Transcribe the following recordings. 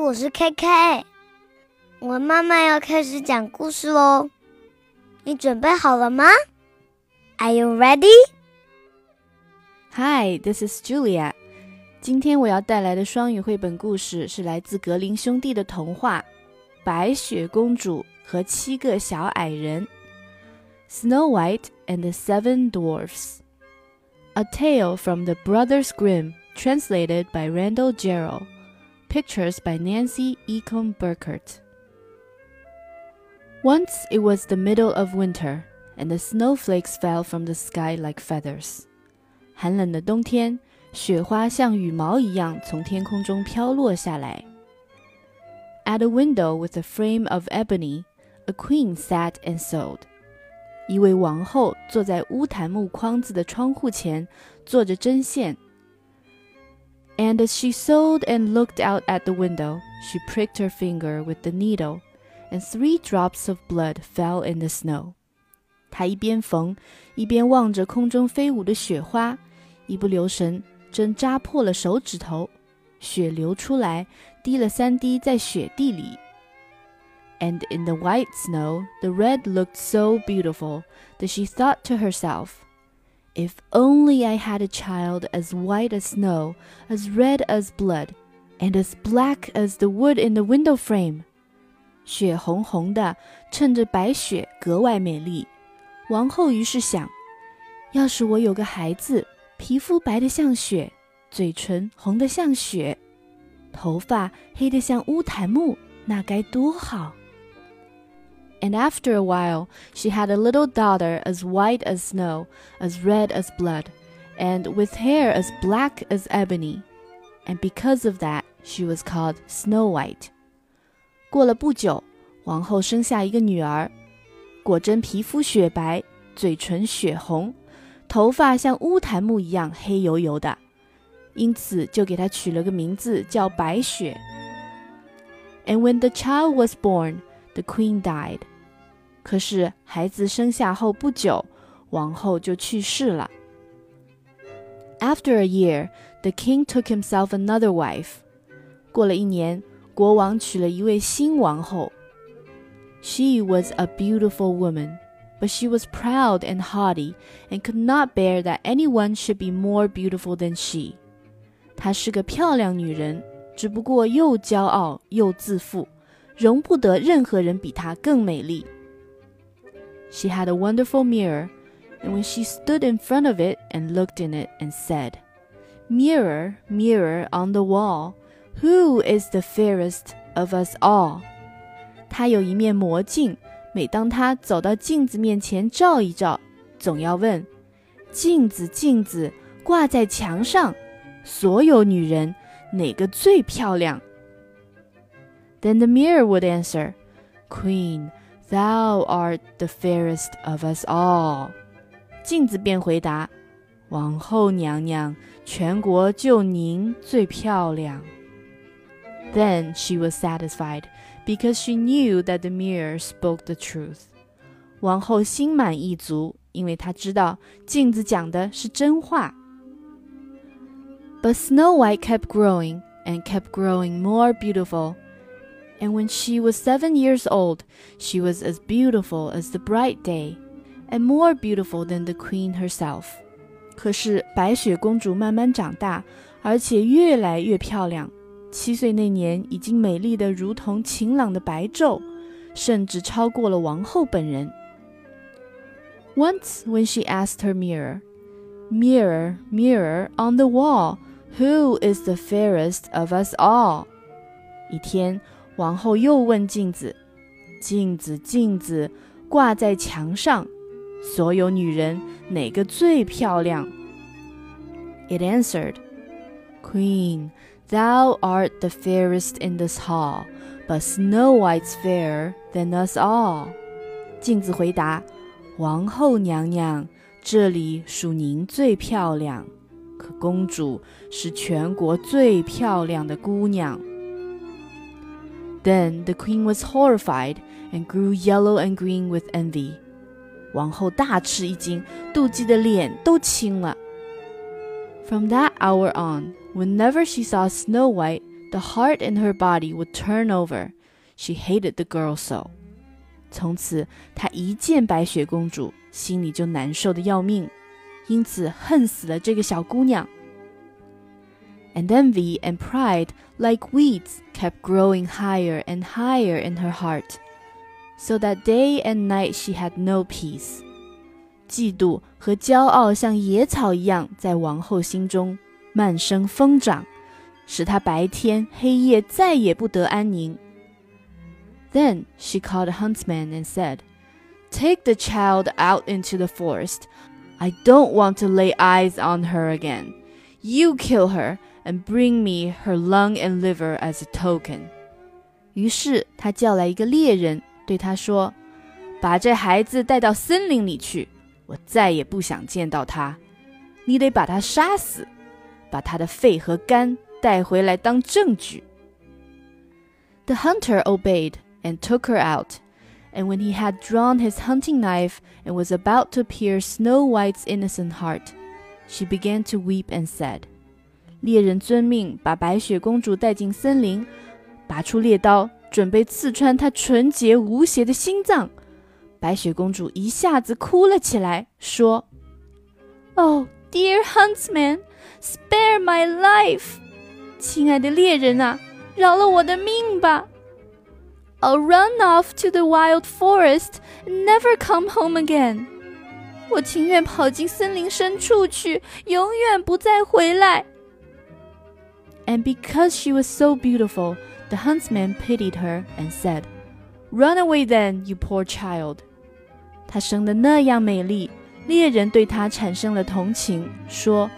我是 KK，我妈妈要开始讲故事喽，你准备好了吗？Are you ready? Hi, this is Julia. 今天我要带来的双语绘本故事是来自格林兄弟的童话《白雪公主和七个小矮人》（Snow White and the Seven Dwarfs）。A tale from the Brothers Grimm, translated by Randall Jarrell. Pictures by Nancy Ekholm Burkert. Once it was the middle of winter, and the snowflakes fell from the sky like feathers. 寒冷的冬天，雪花像羽毛一样从天空中飘落下来。At a window with a frame of ebony, a queen sat and sewed. 一位王后坐在乌檀木框子的窗户前，做着针线。and as she sewed and looked out at the window, she pricked her finger with the needle, and three drops of blood fell in the snow. 她一边缝，一边望着空中飞舞的雪花，一不留神，针扎破了手指头，血流出来，滴了三滴在雪地里。And in the white snow, the red looked so beautiful that she thought to herself, If only I had a child as white as snow, as red as blood, and as black as the wood in the window frame. 血红红的，衬着白雪格外美丽。王后于是想，要是我有个孩子，皮肤白得像雪，嘴唇红得像雪，头发黑得像乌檀木，那该多好 ！and after a while she had a little daughter as white as snow, as red as blood, and with hair as black as ebony. And because of that, she was called Snow White. 过了不久，王后生下一个女儿，果真皮肤雪白，嘴唇血红，头发像乌檀木一样黑油油的，因此就给她取了个名字叫白雪。And when the child was born, the queen died. 可是孩子生下后不久，王后就去世了。After a year, the king took himself another wife. 过了一年，国王娶了一位新王后。She was a beautiful woman, but she was proud and haughty and could not bear that anyone should be more beautiful than she. 她是个漂亮女人，只不过又骄傲又自负，容不得任何人比她更美丽。 she had a wonderful mirror, and when she stood in front of it and looked in it and said, Mirror, mirror on the wall, who is the fairest of us all? 她有一面魔镜，每当她走到镜子面前照一照，总要问：镜子，镜子，挂在墙上，所有女人哪个最漂亮？Then the mirror would answer, Queen. Thou art the fairest of us all。镜子便回答：“王后娘娘，全国就您最漂亮。” Then she was satisfied because she knew that the mirror spoke the truth。王后心满意足，因为她知道镜子讲的是真话。But Snow White kept growing and kept growing more beautiful and when she was seven years old, she was as beautiful as the bright day, and more beautiful than the queen herself. 可是白雪公主慢慢长大，而且越来越漂亮。七岁那年，已经美丽的如同晴朗的白昼，甚至超过了王后本人。Once, when she asked her mirror, "Mirror, mirror on the wall, who is the fairest of us all?" 一天。 王后又问镜子：“镜子，镜子，挂在墙上，所有女人哪个最漂亮？”It answered, "Queen, thou art the fairest in this hall, but Snow White's fairer than us all." 镜子回答：“王后娘娘，这里属您最漂亮，可公主是全国最漂亮的姑娘。” Then the queen was horrified and grew yellow and green with envy. 王后大吃一惊，妒忌的脸都青了。From that hour on, whenever she saw Snow White, the heart in her body would turn over. She hated the girl so. 从此，她一见白雪公主，心里就难受的要命，因此恨死了这个小姑娘。 And envy and pride, like weeds, kept growing higher and higher in her heart, so that day and night she had no peace. 嫉妒和骄傲像野草一样，在王后心中慢生疯长，使她白天黑夜再也不得安宁。Then she called a huntsman and said, Take the child out into the forest. I don't want to lay eyes on her again. You kill her and bring me her lung and liver as a token. 于是他叫来一个猎人，对他说：“把这孩子带到森林里去，我再也不想见到他。你得把他杀死，把他的肺和肝带回来当证据。” The hunter obeyed and took her out. And when he had drawn his hunting knife and was about to pierce Snow White's innocent heart, she began to weep and said, 猎人遵命，把白雪公主带进森林，拔出猎刀，准备刺穿她纯洁无邪的心脏。白雪公主一下子哭了起来，说：“Oh, dear huntsman, spare my life！亲爱的猎人啊，饶了我的命吧！I'll run off to the wild forest and never come home again。我情愿跑进森林深处去，永远不再回来。” And because she was so beautiful, the huntsman pitied her and said, Run away then, you poor child. 她生得那样美丽，猎人对她产生了同情，说：“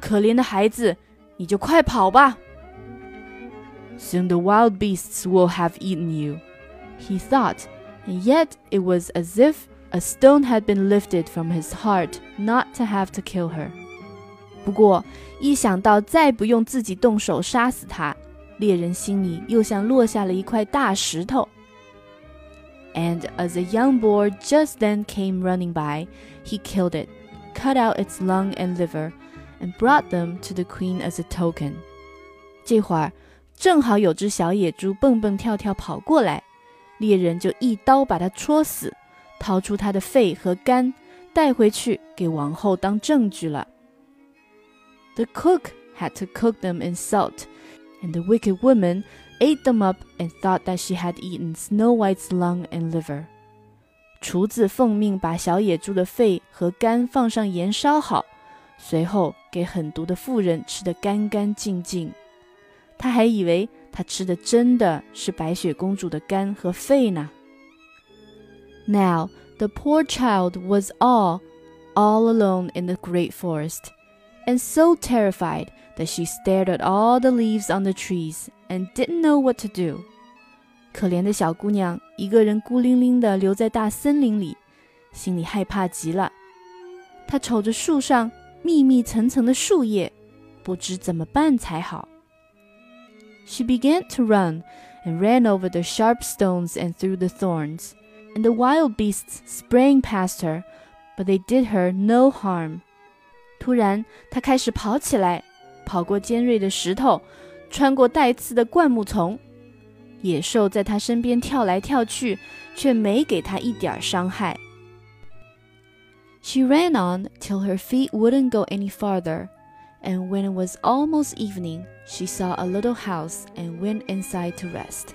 可怜的孩子，你就快跑吧。” Soon the wild beasts will have eaten you, he thought, and yet it was as if a stone had been lifted from his heart not to have to kill her. 不过，一想到再不用自己动手杀死他，猎人心里又像落下了一块大石头。And as a young boar just then came running by, he killed it, cut out its lung and liver, and brought them to the queen as a token. 这会儿正好有只小野猪蹦蹦跳跳跑过来，猎人就一刀把它戳死，掏出它的肺和肝，带回去给王后当证据了。the cook had to cook them in salt, and the wicked woman ate them up and thought that she had eaten Snow White's lung and liver. 厨子奉命把小野猪的肺和肝放上盐烧好，随后给狠毒的妇人吃得干干净净。他还以为他吃的真的是白雪公主的肝和肺呢。Now the poor child was all, all alone in the great forest and so terrified that she stared at all the leaves on the trees and didn't know what to do. 可怜的小姑娘一个人孤零零地留在大森林里，心里害怕极了。她瞅着树上密密层层的树叶，不知怎么办才好。She began to run and ran over the sharp stones and through the thorns, and the wild beasts sprang past her, but they did her no harm. 突然，他开始跑起来，跑过尖锐的石头，穿过带刺的灌木丛。野兽在他身边跳来跳去，却没给他一点伤害。She ran on till her feet wouldn't go any farther, and when it was almost evening, she saw a little house and went inside to rest.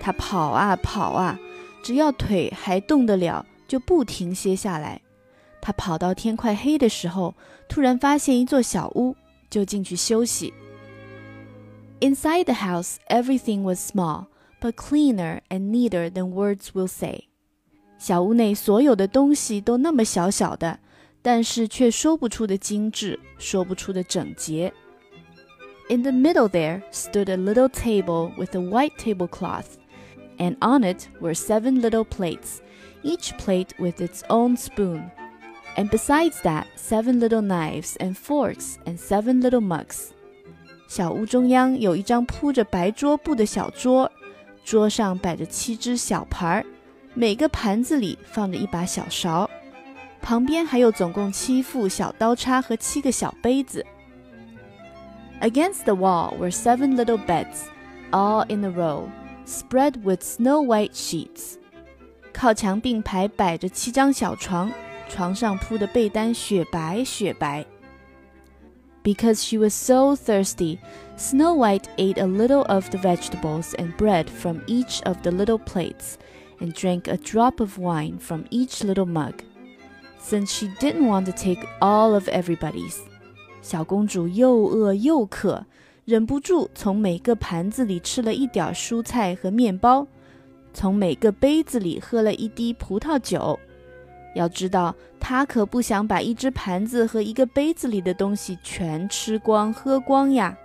她跑啊跑啊，只要腿还动得了，就不停歇下来。他跑到天快黑的时候，突然发现一座小屋，就进去休息。Inside the house, everything was small, but cleaner and neater than words will say. 小屋内所有的东西都那么小小的，但是却说不出的精致，说不出的整洁。In the middle there stood a little table with a white tablecloth, and on it were seven little plates, each plate with its own spoon and besides that, seven little knives and forks and seven little mugs. 小屋中央有一张铺着白桌布的小桌，桌上摆着七只小盘儿，每个盘子里放着一把小勺，旁边还有总共七副小刀叉和七个小杯子。 Against the wall were seven little beds, all in a row, spread with snow white sheets. 靠墙并排摆着七张小床， 床上铺的被单雪白雪白。Because she was so thirsty, Snow White ate a little of the vegetables and bread from each of the little plates, and drank a drop of wine from each little mug. Since she didn't want to take all of everybody's, 小公主又饿又渴，忍不住从每个盘子里吃了一点蔬菜和面包，从每个杯子里喝了一滴葡萄酒。 要知道，她可不想把一只盘子和一个杯子里的东西全吃光喝光呀。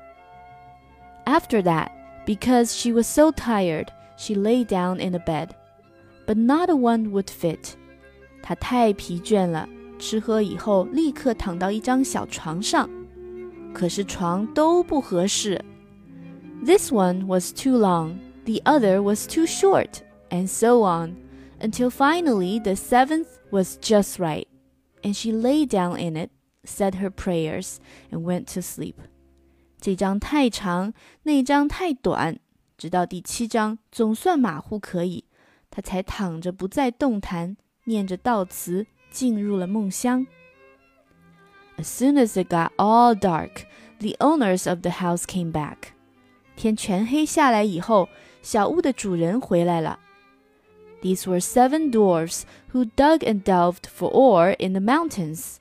After that, because she was so tired, she lay down in a bed, but not a one would fit. 她太疲倦了，吃喝以后立刻躺到一张小床上，可是床都不合适。This one was too long, the other was too short, and so on, until finally the seventh was just right, and she lay down in it, said her prayers, and went to sleep. 这张太长，那张太短，直到第七章总算马虎可以，他才躺着不再动弹，念着悼词，进入了梦乡。As soon as it got all dark, the owners of the house came back. 天全黑下来以后，小屋的主人回来了。 These were seven dwarfs who dug and delved for ore in the mountains.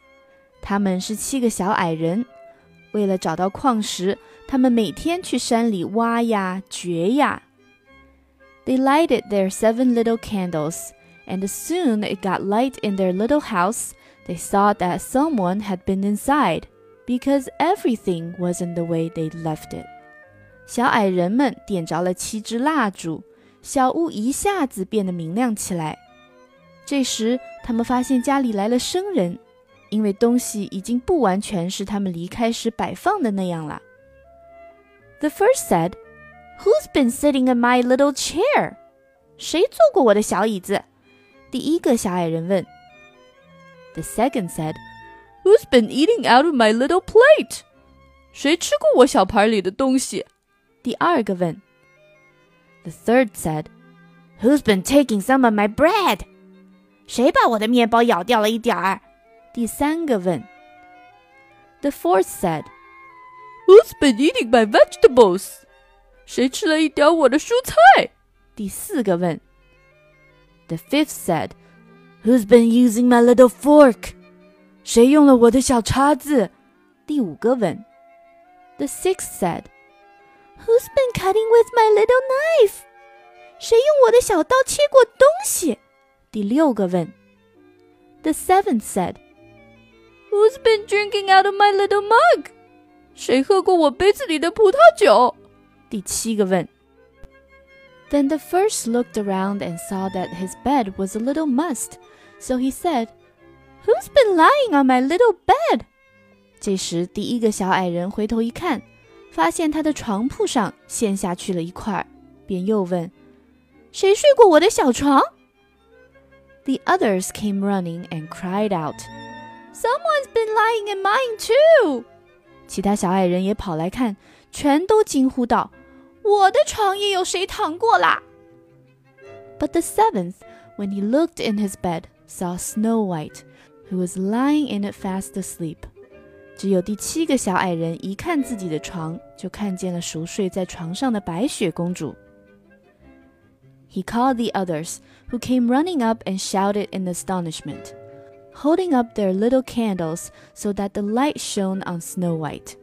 他们是七个小矮人。为了找到矿石，他们每天去山里挖呀、掘呀。They lighted their seven little candles, and as soon it got light in their little house, they saw that someone had been inside, because everything wasn't the way they left it. 小矮人们点着了七支蜡烛， 小屋一下子变得明亮起来。这时，他们发现家里来了生人。因为东西已经不完全是他们离开时摆放的那样了。The first said, "Who's been sitting in my little chair?" 谁坐过我的小椅子？第一个小矮人问。The second said, "Who's been eating out of my little plate?" 谁吃过我小盘里的东西？第二个问。The third said, "Who's been taking some of my bread?" 谁把我的面包咬掉了一点儿？第三个问。The fourth said, "Who's been eating my vegetables?" 谁吃了一点我的蔬菜？第四个问。The fifth said, "Who's been using my little fork?" 谁用了我的小叉子？第五个问。The sixth said, "Who's been cutting with my little knife?" 谁用我的小刀切过东西？第六个问。The seventh said, Who's been drinking out of my little mug？谁喝过我杯子里的葡萄酒？第七个问。Then the first looked around and saw that his bed was a little mussed, so he said, "Who's been lying on my little bed?" 这时，第一个小矮人回头一看， 发现他的床铺上陷下去了一块，便又问：“谁睡过我的小床？” The others came running and cried out. Someone's been lying in mine too。其他小矮人也跑来看，全都惊呼道：“我的床也有谁躺过啦！” But the seventh, when he looked in his bed, saw Snow White, who was lying in it fast asleep. 只有第七个小矮人一看自己的床，就看见了熟睡在床上的白雪公主。He called the others, who came running up and shouted in astonishment holding up their little candles so that the light shone on Snow White.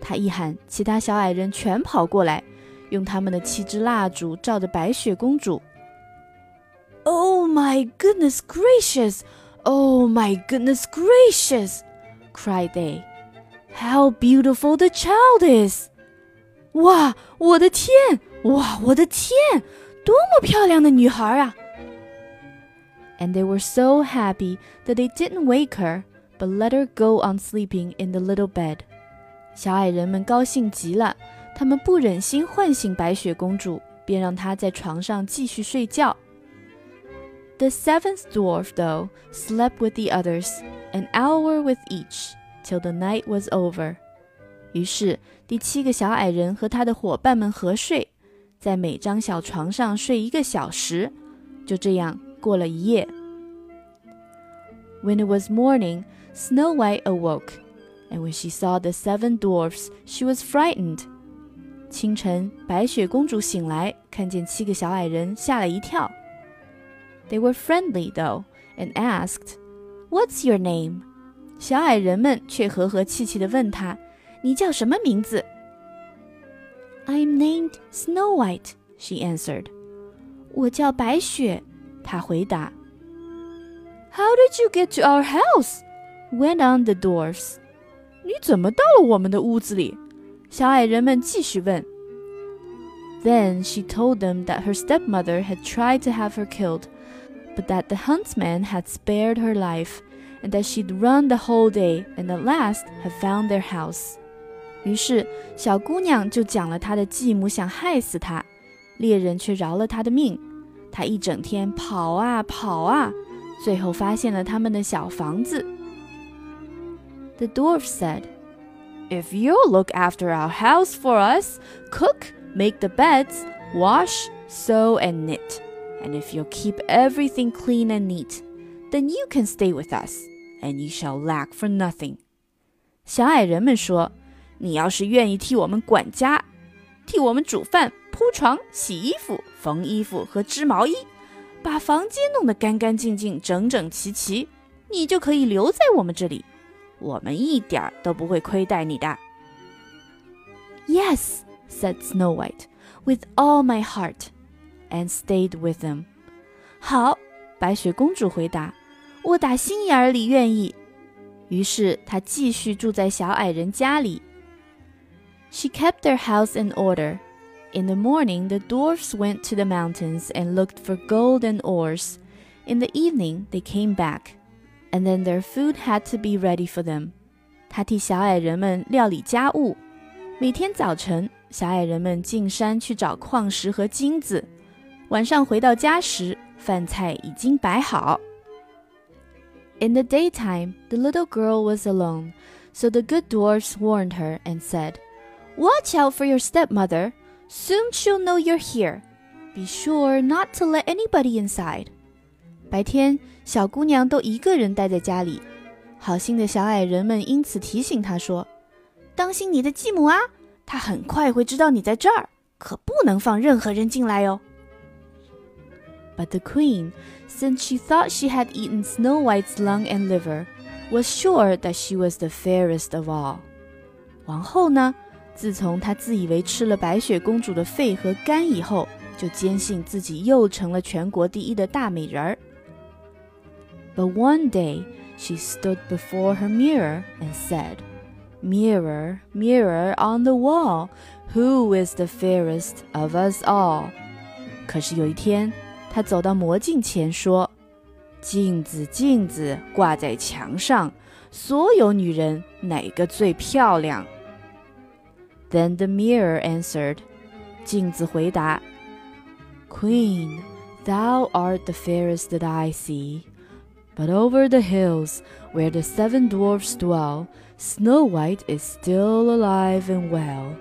他一喊，其他小矮人全跑过来，用他们的七支蜡烛照着白雪公主。Oh my goodness gracious! Oh my goodness gracious! cried they. How beautiful the child is! 哇，我的天！哇，我的天！多么漂亮的女孩啊！and they were so happy that they didn't wake her, but let her go on sleeping in the little bed. 小矮人们高兴极了，他们不忍心唤醒白雪公主，便让她在床上继续睡觉。The seventh dwarf, though, slept with the others, an hour with each, till the night was over. 于是，第七个小矮人和他的伙伴们合睡，在每张小床上睡一个小时，就这样过了一夜。When it was morning, Snow White awoke, and when she saw the seven dwarfs, she was frightened. 清晨，白雪公主醒来，看见七个小矮人，吓了一跳。They were friendly, though, and asked, "What's your name?" 小矮人们却和和气气地问她。你叫什么名字？I'm named Snow White, she answered. 我叫白雪，她回答。How did you get to our house? went on the dwarfs. 你怎么到了我们的屋子里？小矮人们继续问。Then she told them that her stepmother had tried to have her killed, but that the huntsman had spared her life, and that she'd run the whole day and at last had found their house. 于是，小姑娘就讲了她的继母想害死她，猎人却饶了她的命。她一整天跑啊跑啊，最后发现了他们的小房子。The dwarf said, "If you'll look after our house for us, cook, make the beds, wash, sew, and knit, and if you'll keep everything clean and neat, Then you can stay with us, and you shall lack for nothing." 小矮人们说。你要是愿意替我们管家，替我们煮饭、铺床、洗衣服、缝衣服和织毛衣，把房间弄得干干净净、整整齐齐，你就可以留在我们这里，我们一点儿都不会亏待你的。Yes, said Snow White, with all my heart, and stayed with them. 好，白雪公主回答，我打心眼里愿意。于是她继续住在小矮人家里。she kept their house in order. In the morning, the dwarfs went to the mountains and looked for gold and ores. In the evening, they came back, and then their food had to be ready for them. 他替小矮人们料理家务。每天早晨，小矮人们进山去找矿石和金子。晚上回到家时，饭菜已经摆好。In the daytime, the little girl was alone, so the good dwarfs warned her and said, Watch out for your stepmother. Soon she'll know you're here. Be sure not to let anybody inside. 白天，小姑娘都一个人待在家里。好心的小矮人们因此提醒她说：“当心你的继母啊，她很快会知道你在这儿，可不能放任何人进来哦。” But the queen, since she thought she had eaten Snow White's lung and liver, was sure that she was the fairest of all. 王后呢？自从他自以为吃了白雪公主的肺和肝以后，就坚信自己又成了全国第一的大美人儿。But one day she stood before her mirror and said, "Mirror, mirror on the wall, who is the fairest of us all?" 可是有一天， 她走到魔镜前说：“镜子，镜子，挂在墙上，所有女人哪个最漂亮？” Then the mirror answered, 镜子回答, Queen, thou art the fairest that I see. But over the hills, where the seven dwarfs dwell, Snow White is still alive and well.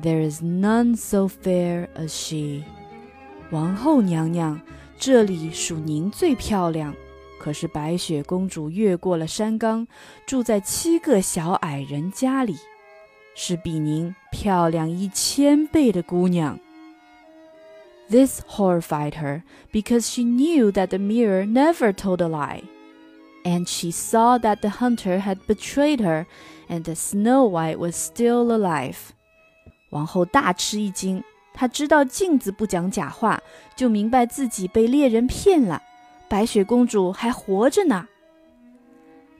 There is none so fair as she. 王后娘娘，这里属您最漂亮。可是白雪公主越过了山岗，住在七个小矮人家里。是比您漂亮一千倍的姑娘。This horrified her because she knew that the mirror never told a lie. And she saw that the hunter had betrayed her and that Snow White was still alive. 王后大吃一惊， 她知道镜子不讲假话，就明白自己被猎人骗了，白雪公主还活着呢。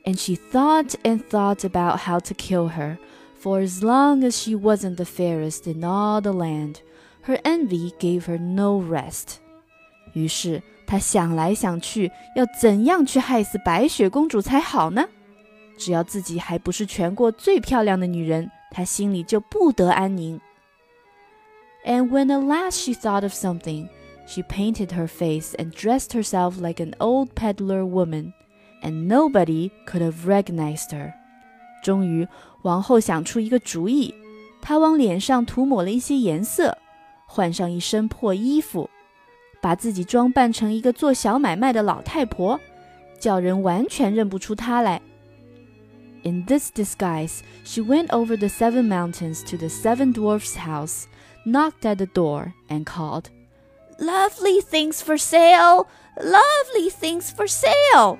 And she thought and thought about how to kill her for as long as she wasn't the fairest in all the land, her envy gave her no rest. 于是她想来想去，要怎样去害死白雪公主才好呢？只要自己还不是全国最漂亮的女人，她心里就不得安宁。And when at last she thought of something, she painted her face and dressed herself like an old peddler woman, and nobody could have recognized her. 终于，王后想出一个主意，她往脸上涂抹了一些颜色，换上一身破衣服，把自己装扮成一个做小买卖的老太婆，叫人完全认不出她来。In this disguise, she went over the seven mountains to the seven dwarfs' house, knocked at the door, and called, Lovely things for sale! Lovely things for sale!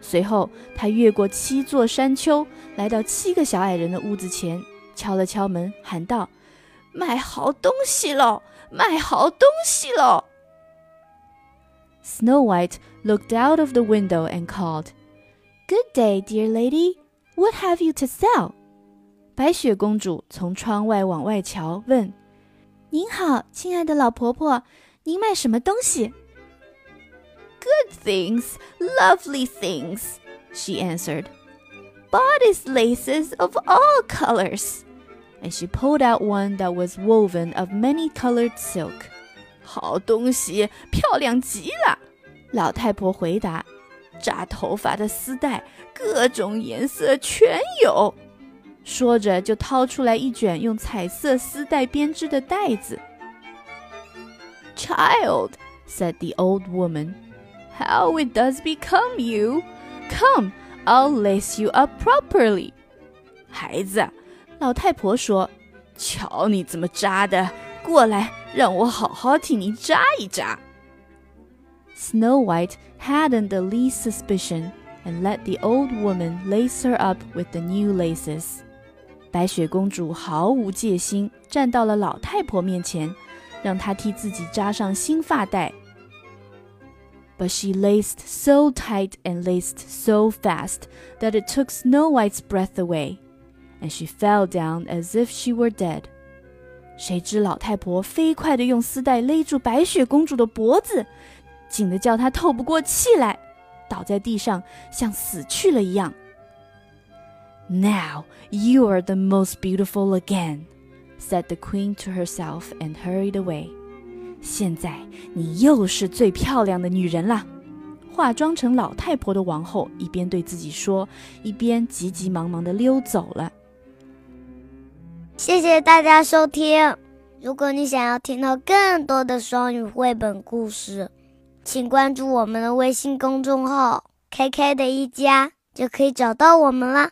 随后，他越过七座山丘，来到七个小矮人的屋子前，敲了敲门，喊道：“卖好东西喽！卖好东西喽！” Snow White looked out of the window and called, "Good day, dear lady. What have you to sell?" 白雪公主从窗外往外瞧，问：“ 您好，亲爱的老婆婆，您卖什么东西？” Good things, lovely things, she answered. Bodice laces of all colors. And she pulled out one that was woven of many colored silk. 好东西，漂亮极了。老太婆回答：“扎头发的丝带，各种颜色全有。” 说着就掏出来一卷用彩色丝带编织的袋子。Child, said the old woman how it does become you. Come, I'll lace you up properly. 孩子，老太婆说：“瞧你怎么扎的，过来，让我好好替你扎一扎。” Snow White hadn't the least suspicion and let the old woman lace her up with the new laces. 白雪公主毫无戒心，站到了老太婆面前，让她替自己扎上新发带。but she laced so tight and laced so fast that it took Snow White's breath away, and she fell down as if she were dead. 谁知老太婆飞快地用丝带勒住白雪公主的脖子，紧得叫她透不过气来，倒在地上像死去了一样。Now you are the most beautiful again, said the queen to herself and hurried away. 现在你又是最漂亮的女人了。化妆成老太婆的王后一边对自己说，一边急急忙忙的溜走了。谢谢大家收听。如果你想要听到更多的双语绘本故事，请关注我们的微信公众号 “KK 的一家”，就可以找到我们了。